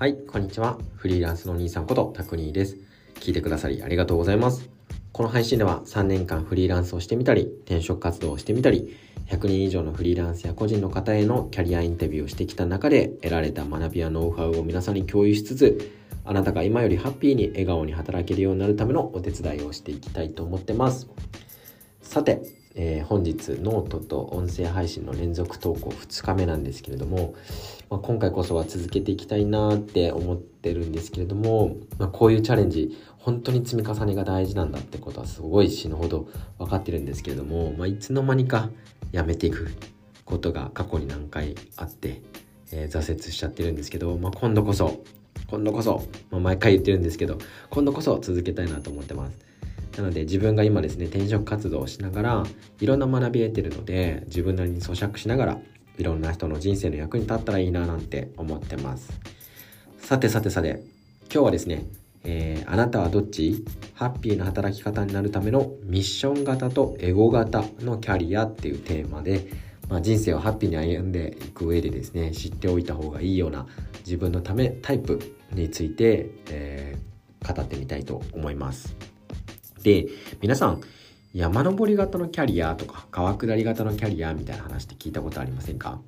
はい、こんにちは。フリーランスの兄さんことタクニーです。聞いてくださりありがとうございます。この配信では3年間フリーランスをしてみたり、転職活動をしてみたり、100人以上のフリーランスや個人の方へのキャリアインタビューをしてきた中で得られた学びやノウハウを皆さんに共有しつつ、あなたが今よりハッピーに笑顔に働けるようになるためのお手伝いをしていきたいと思ってます。さて、えー、本日ノートと音声配信の連続投稿2日目なんですけれども、まあ、今回こそは続けていきたいなって思ってるんですけれども、まあ、こういうチャレンジ本当に積み重ねが大事なんだってことはすごい死ぬほど分かってるんですけれども、まあ、いつの間にかやめていくことが過去に何回あって、えー、挫折しちゃってるんですけど、まあ、今度こそ今度こそ、まあ、毎回言ってるんですけど今度こそ続けたいなと思ってます。なので自分が今ですね転職活動をしながらいろんな学び得てるので自分なりに咀嚼しながらいろんな人の人生の役に立ったらいいななんて思ってますさてさてさて今日はですね、えー、あなたはどっち？ハッピーな働き方になるためのミッション型とエゴ型のキャリアっていうテーマで、まあ、人生をハッピーに歩んでいく上でですね知っておいた方がいいような自分のためタイプについて、えー、語ってみたいと思います。で、皆さん、山登り型のキャリアとか川下り型のキャリアみたいな話って聞いたことありませんか？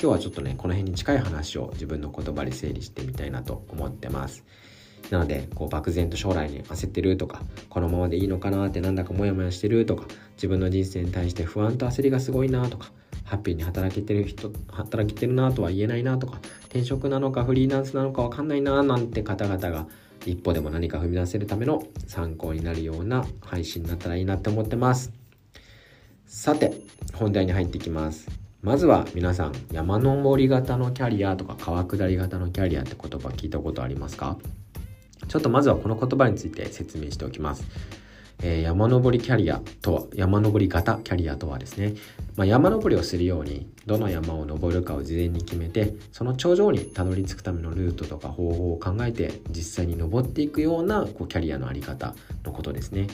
今日はちょっとね、この辺に近い話を自分の言葉で整理してみたいなと思ってます。なので、こう漠然と将来に焦ってるとか、このままでいいのかなってなんだかモヤモヤしてるとか、自分の人生に対して不安と焦りがすごいなとか、ハッピーに働けてる人、働けてるなとは言えないなとか、転職なのかフリーランスなのかわかんないななんて方々が一歩でも何か踏み出せるための参考になるような配信になったらいいなって思ってます。さて、本題に入っていきます。まずは皆さん、山登り型のキャリアとか川下り型のキャリアって言葉聞いたことありますか？ちょっとまずはこの言葉について説明しておきます。えー、山登りキャリアとは、山登り型キャリアとはですね、まあ、山登りをするように、どの山を登るかを事前に決めて、その頂上にたどり着くためのルートとか方法を考えて、実際に登っていくようなこうキャリアのあり方のことですね。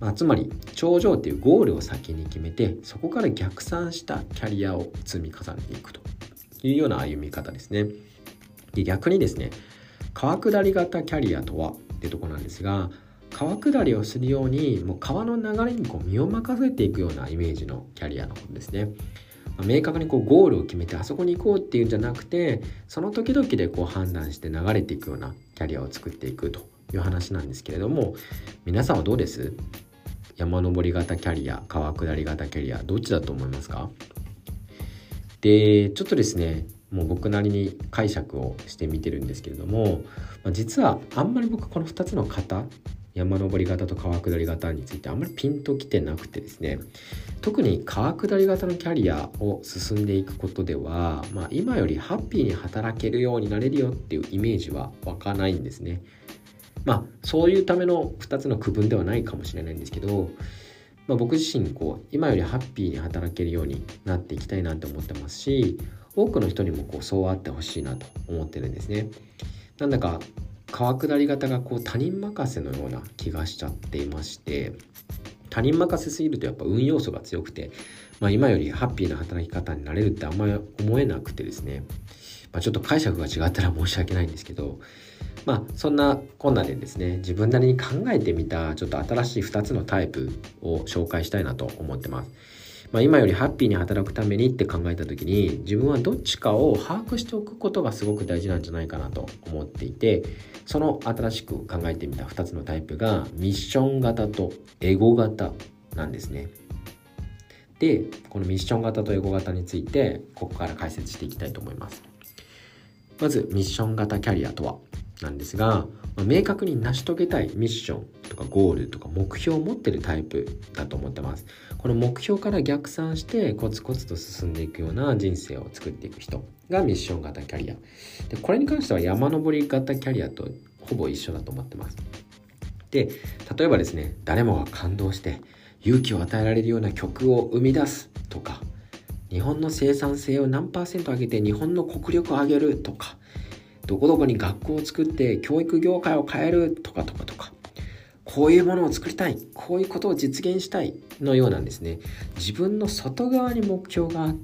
まあ、つまり、頂上っていうゴールを先に決めて、そこから逆算したキャリアを積み重ねていくというような歩み方ですね。で逆にですね、川下り型キャリアとはってとこなんですが、川下りをするようにもう川の流れにこう身を任せていくようなイメージのキャリアのことですね。まあ、明確にこうゴールを決めてあそこに行こうっていうんじゃなくてその時々でこう判断して流れていくようなキャリアを作っていくという話なんですけれども皆さんはどうです？山登り型キャリア川下り型キャリアどっちだと思いますか？でちょっとですねもう僕なりに解釈をしてみてるんですけれども、まあ、実はあんまり僕この2つの型山登り型と川下り型についてあんまりピンときてなくてですね特に川下り型のキャリアを進んでいくことでは、まあ、今よりハッピーに働けるようになれるよっていうイメージは湧かないんですね。まあそういうための2つの区分ではないかもしれないんですけど、まあ、僕自身こう今よりハッピーに働けるようになっていきたいなと思ってますし多くの人にもこうそうあってほしいなと思ってるんですね。なんだか川下り型がこう他人任せのような気がしちゃっていまして他人任せすぎるとやっぱ運要素が強くて、まあ、今よりハッピーな働き方になれるってあんまり思えなくてですね、まあ、ちょっと解釈が違ったら申し訳ないんですけどまあそんなこんなでですね自分なりに考えてみたちょっと新しい2つのタイプを紹介したいなと思ってます。まあ、今よりハッピーに働くためにって考えた時に自分はどっちかを把握しておくことがすごく大事なんじゃないかなと思っていてその新しく考えてみた2つのタイプがミッション型とエゴ型なんですね。でこのミッション型とエゴ型についてここから解説していきたいと思います。まずミッション型キャリアとは？なんですが、まあ、明確に成し遂げたいミッションとかゴールとか目標を持ってるタイプだと思ってます。この目標から逆算してコツコツと進んでいくような人生を作っていく人がミッション型キャリア。でこれに関しては山登り型キャリアとほぼ一緒だと思ってます。で、例えばですね、誰もが感動して勇気を与えられるような曲を生み出すとか、日本の生産性を何パーセント上げて日本の国力を上げるとか、どこどこに学校を作って教育業界を変えるとかとかとか、こういうものを作りたい、こういうことを実現したいのようなんですね。自分の外側に目標が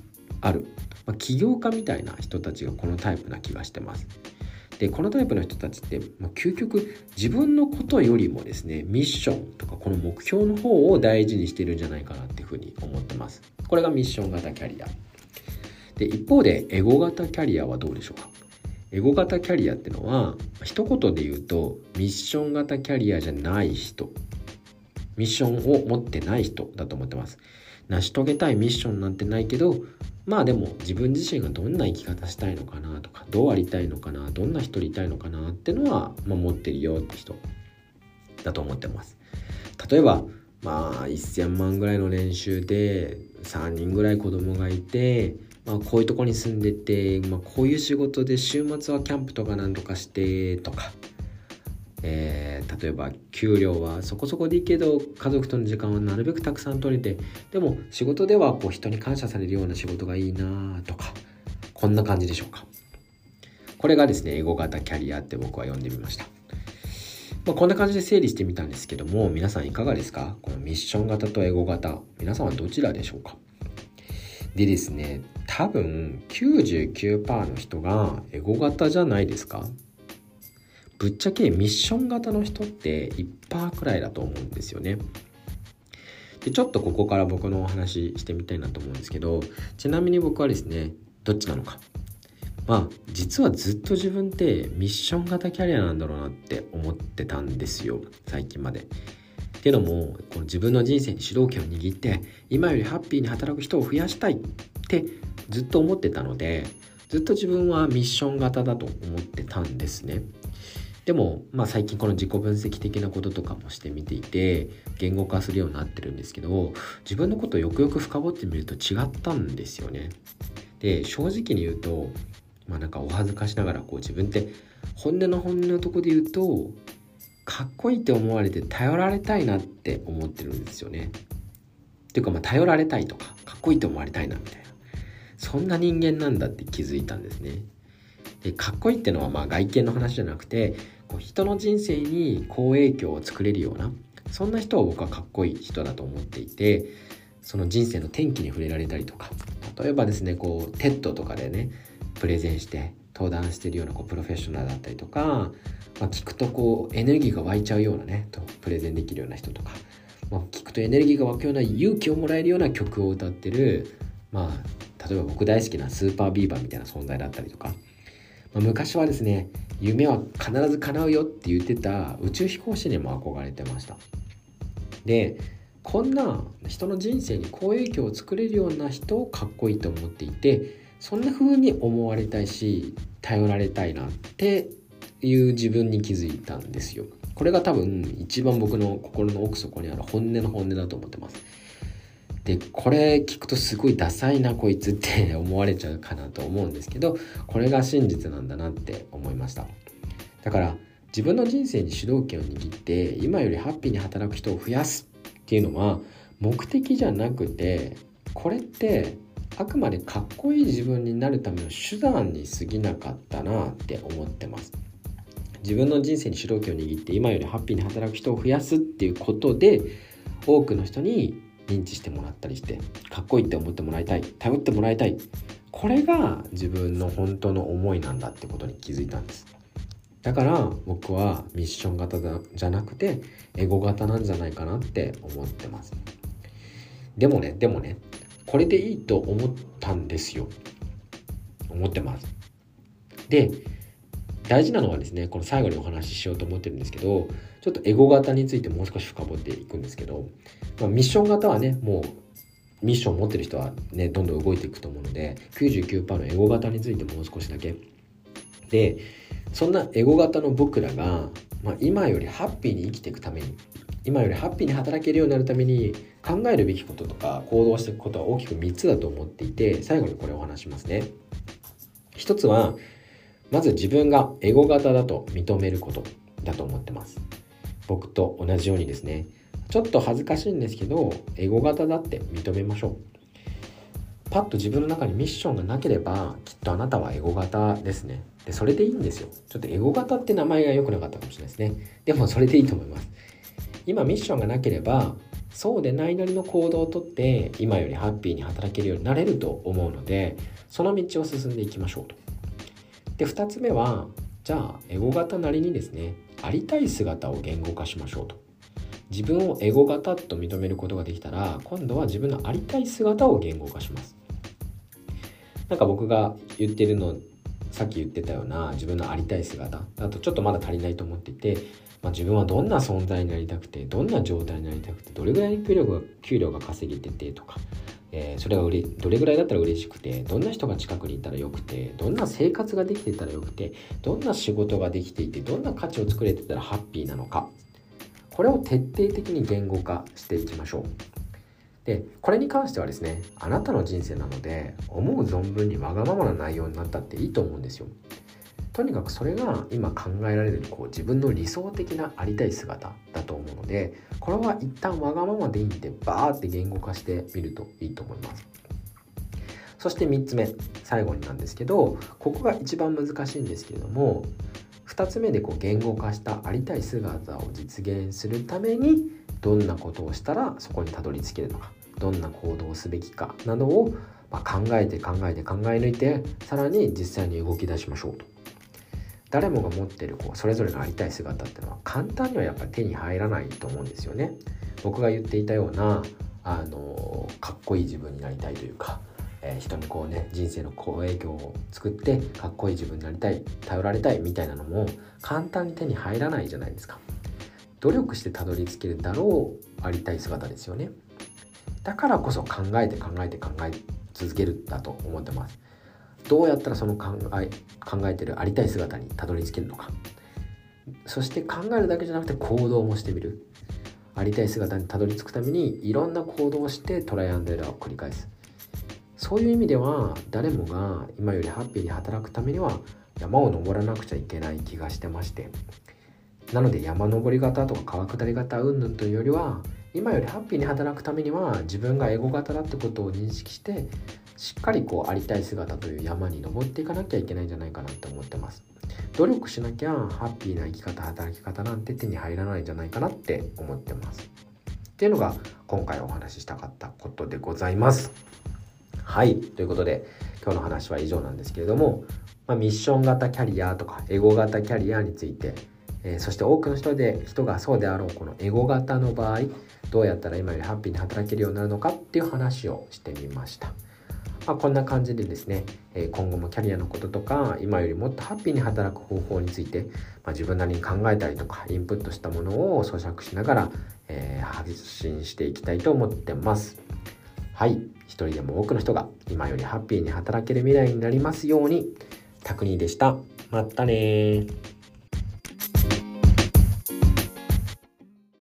ある。まあ、起業家みたいな人たちがこのタイプな気がしてます。でこのタイプの人たちって、まあ、究極自分のことよりもですねミッションとかこの目標の方を大事にしてるんじゃないかなっていうふうに思ってますこれがミッション型キャリアで一方でエゴ型キャリアはどうでしょうか？エゴ型キャリアってのは一言で言うとミッション型キャリアじゃない人。ミッションを持ってない人だと思ってます。成し遂げたいミッションなんてないけどまあでも自分自身がどんな生き方したいのかなとかどうありたいのかなどんな人いたいのかなってのは、まあ、持ってるよって人だと思ってます。例えばまあ1000万ぐらいの年収で3人ぐらい子供がいてまあ、こういうとこに住んでて、まあ、こういう仕事で週末はキャンプとかなんとかしてとか、えー、例えば給料はそこそこでいいけど家族との時間はなるべくたくさん取れてでも仕事ではこう人に感謝されるような仕事がいいなとか。こんな感じでしょうか。これがですねエゴ型キャリアって僕は呼んでみました、まあ、こんな感じで整理してみたんですけども皆さんいかがですか？このミッション型とエゴ型。皆さんはどちらでしょうか？でですね多分99%の人がエゴ型じゃないですか。ぶっちゃけミッション型の人って1%くらいだと思うんですよね。でちょっとここから僕のお話してみたいなと思うんですけどちなみに僕はですねどっちなのか。まあ実はずっと自分ってミッション型キャリアなんだろうなって思ってたんですよ最近まで。っていうのもこの自分の人生に主導権を握って今よりハッピーに働く人を増やしたいってずっと思ってたのでずっと自分はミッション型だと思ってたんですね。でも、まあ、最近この自己分析的なこととかもしてみていて言語化するようになってるんですけど自分のことをよくよく深掘ってみると違ったんですよね。で正直に言うとまあなんかお恥ずかしながらこう自分って本音の本音のとこで言うとかっこいいって思われて頼られたいなって思ってるんですよね。っていうかまあ頼られたいとかかっこいいって思われたいなみたいなそんな人間なんだって気づいたんですね。でかっこいいってのはまあ外見の話じゃなくてこう人の人生に好影響を作れるようなそんな人を僕はかっこいい人だと思っていてその人生の転機に触れられたりとか例えばですねこう TED とかでねプレゼンして登壇してるようなこうプロフェッショナルだったりとかまあ、聞くとこうエネルギーが湧いちゃうようなねとプレゼンできるような人とか、まあ、聞くとエネルギーが湧くような勇気をもらえるような曲を歌ってる、まあ、例えば僕大好きな SUPER BEAVER みたいな存在だったりとか、まあ、昔はですね夢は必ず叶うよって言ってた宇宙飛行士にも憧れてました。でこんな人の人生に好影響を作れるような人をかっこいいと思っていてそんな風に思われたいし頼られたいなっていう自分に気づいたんですよ。これが多分一番僕の心の奥底にある本音の本音だと思ってます。で、これ聞くとすごいダサいなこいつって思われちゃうかなと思うんですけど、これが真実なんだなって思いました。だから自分の人生に主導権を握って今よりハッピーに働く人を増やすっていうのは目的じゃなくてこれってあくまでかっこいい自分になるための手段に過ぎなかったなって思ってます。自分の人生に主導権を握って今よりハッピーに働く人を増やすっていうことで多くの人に認知してもらったりしてかっこいいって思ってもらいたい頼ってもらいたい。これが自分の本当の思いなんだってことに気づいたんです。だから僕はミッション型じゃなくてエゴ型なんじゃないかなって思ってます。でもねでもねこれでいいと思ったんですよ。思ってます。で大事なのはですねこの最後にお話ししようと思ってるんですけどちょっとエゴ型についてもう少し深掘っていくんですけど、まあ、ミッション型はねもうミッション持ってる人はねどんどん動いていくと思うので99%のエゴ型についてもう少しだけ。でそんなエゴ型の僕らが、まあ、今よりハッピーに生きていくために今よりハッピーに働けるようになるために考えるべきこととか行動していくことは大きく3つだと思っていて最後にこれをお話しますね。一つはまず自分がエゴ型だと認めることだと思ってます。僕と同じようにですね。ちょっと恥ずかしいんですけどエゴ型だって認めましょう。パッと自分の中にミッションがなければきっとあなたはエゴ型ですね。でそれでいいんですよ。ちょっとエゴ型って名前が良くなかったかもしれないですね。でもそれでいいと思います。今ミッションがなければそうでないなりの行動をとって今よりハッピーに働けるようになれると思うのでその道を進んでいきましょうと。で2つ目はじゃあエゴ型なりにですねありたい姿を言語化しましょうと。自分をエゴ型と認めることができたら今度は自分のありたい姿を言語化します。なんか僕が言ってるのさっき言ってたような自分のありたい姿あとちょっとまだ足りないと思っていて、まあ、自分はどんな存在になりたくてどんな状態になりたくてどれぐらい給料が給料が稼げててとか、えー、それがうれどれぐらいだったら嬉しくてどんな人が近くにいたらよくてどんな生活ができてたらよくてどんな仕事ができていてどんな価値を作れてたらハッピーなのか。これを徹底的に言語化していきましょう。でこれに関してはですねあなたの人生なので思う存分にわがままな内容になったっていいと思うんですよ。とにかくそれが今考えられるこう自分の理想的なありたい姿だと思うのでこれは一旦わがままでいいんでバーって言語化してみるといいと思います。そして3つ目最後になんですけどここが一番難しいんですけれども2つ目でこう言語化したありたい姿を実現するためにどんなことをしたらそこにたどり着けるのかどんな行動をすべきかなどを、ま考えて考えて考え抜いてさらに実際に動き出しましょうと。誰もが持ってるこうそれぞれのありたい姿っていうのは簡単にはやっぱり手に入らないと思うんですよね。僕が言っていたようなあのかっこいい自分になりたいというかえー、人にこうね人生の好影響を作ってかっこいい自分になりたい頼られたいみたいなのも簡単に手に入らないじゃないですか。努力してたどり着けるだろうありたい姿ですよね。だからこそ考えて考えて考え続けるんだと思ってます。どうやったらその考え考えてるありたい姿にたどり着けるのか。そして考えるだけじゃなくて行動もしてみる。ありたい姿にたどり着くためにいろんな行動をしてトライアンドエラーを繰り返す。そういう意味では誰もが今よりハッピーに働くためには山を登らなくちゃいけない気がしてまして。なので山登り型とか川下り型うんぬんというよりは今よりハッピーに働くためには自分がエゴ型だってことを認識してしっかりこうありたい姿という山に登っていかなきゃいけないんじゃないかなって思ってます。努力しなきゃハッピーな生き方働き方なんて手に入らないんじゃないかなって思ってます。っていうのが今回お話ししたかったことでございます。はい。ということで今日の話は以上なんですけれども、まあ、ミッション型キャリアとかエゴ型キャリアについて、えー、そして多くの人で人がそうであろうこのエゴ型の場合どうやったら今よりハッピーに働けるようになるのかっていう話をしてみました。まあ、こんな感じでですね、え今後もキャリアのこととか今よりもっとハッピーに働く方法について、まあ、自分なりに考えたりとかインプットしたものを咀嚼しながら、えー、発信していきたいと思ってます。はい一人でも多くの人が今よりハッピーに働ける未来になりますように、タクニーでした。またね